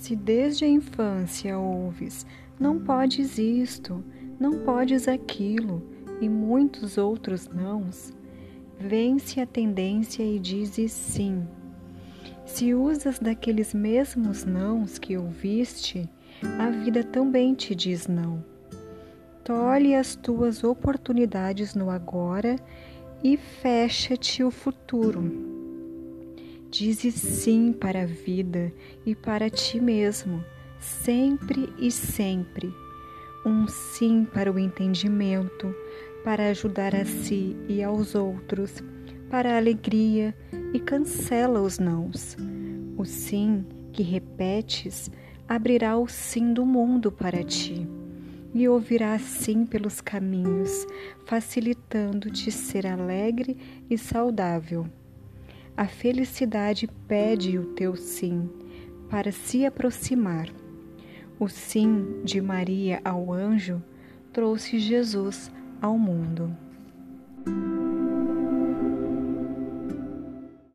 Se desde a infância ouves, não podes isto, não podes aquilo, e muitos outros nãos, vence a tendência e dizes sim. Se usas daqueles mesmos nãos que ouviste, a vida também te diz não. Tolhe as tuas oportunidades no agora e fecha-te o futuro. Dizes sim para a vida e para ti mesmo, sempre e sempre. Um sim para o entendimento, para ajudar a si e aos outros, para a alegria e cancela os nãos. O sim que repetes abrirá o sim do mundo para ti e ouvirás sim pelos caminhos, facilitando-te ser alegre e saudável. A felicidade pede o teu sim para se aproximar. O sim de Maria ao anjo trouxe Jesus ao mundo.